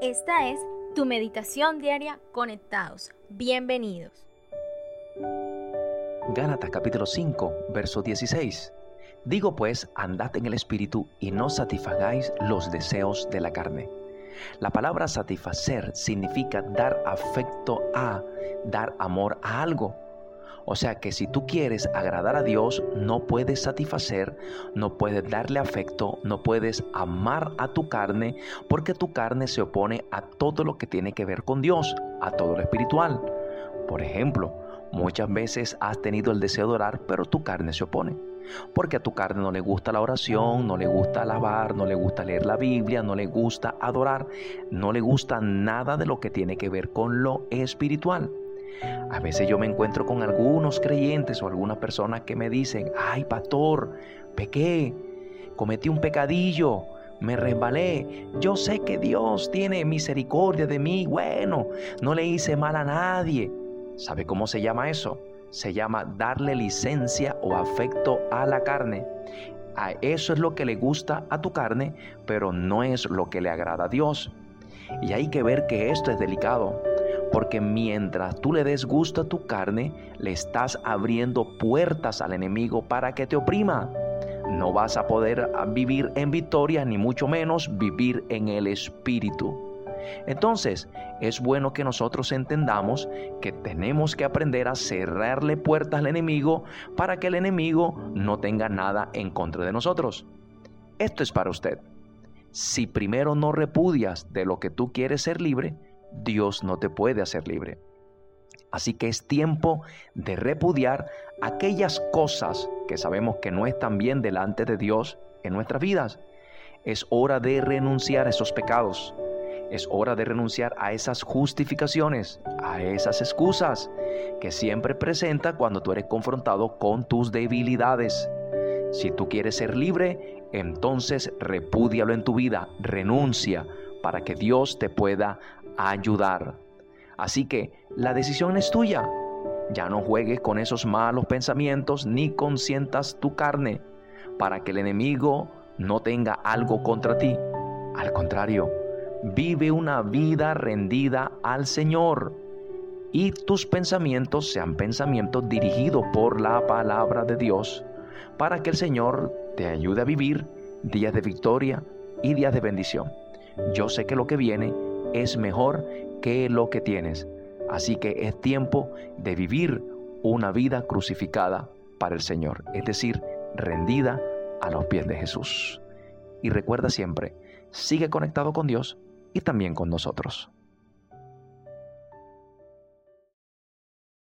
Esta es tu meditación diaria conectados. Bienvenidos. Gálatas capítulo 5, verso 16. Digo pues, andad en el Espíritu y no satisfagáis los deseos de la carne. La palabra satisfacer significa dar afecto a, dar amor a algo. O sea que si tú quieres agradar a Dios, no puedes satisfacer, no puedes darle afecto, no puedes amar a tu carne, porque tu carne se opone a todo lo que tiene que ver con Dios, a todo lo espiritual. Por ejemplo, muchas veces has tenido el deseo de orar, pero tu carne se opone. Porque a tu carne no le gusta la oración, no le gusta alabar, no le gusta leer la Biblia, no le gusta adorar, no le gusta nada de lo que tiene que ver con lo espiritual. A veces yo me encuentro con algunos creyentes o algunas personas que me dicen, ay pastor, pequé, cometí un pecadillo, me resbalé, yo sé que Dios tiene misericordia de mí, bueno, no le hice mal a nadie. ¿Sabe cómo se llama eso? Se llama darle licencia o afecto a la carne. A eso es lo que le gusta a tu carne, pero no es lo que le agrada a Dios. Y hay que ver que esto es delicado porque mientras tú le des gusto a tu carne, le estás abriendo puertas al enemigo para que te oprima. No vas a poder vivir en victoria, ni mucho menos vivir en el espíritu. Entonces, es bueno que nosotros entendamos que tenemos que aprender a cerrarle puertas al enemigo para que el enemigo no tenga nada en contra de nosotros. Esto es para usted. Si primero no repudias de lo que tú quieres ser libre, Dios no te puede hacer libre. Así que es tiempo de repudiar aquellas cosas que sabemos que no están bien delante de Dios en nuestras vidas. Es hora de renunciar a esos pecados. Es hora de renunciar a esas justificaciones, a esas excusas que siempre presenta cuando tú eres confrontado con tus debilidades. Si tú quieres ser libre, entonces repúdialo en tu vida, renuncia para que Dios te pueda ayudar. Así que la decisión es tuya. Ya no juegues con esos malos pensamientos ni consientas tu carne para que el enemigo no tenga algo contra ti. Al contrario, vive una vida rendida al Señor y tus pensamientos sean pensamientos dirigidos por la palabra de Dios para que el Señor te ayude a vivir días de victoria y días de bendición. Yo sé que lo que viene es mejor que lo que tienes. Así que es tiempo de vivir una vida crucificada para el Señor, es decir, rendida a los pies de Jesús. Y recuerda siempre, sigue conectado con Dios y también con nosotros.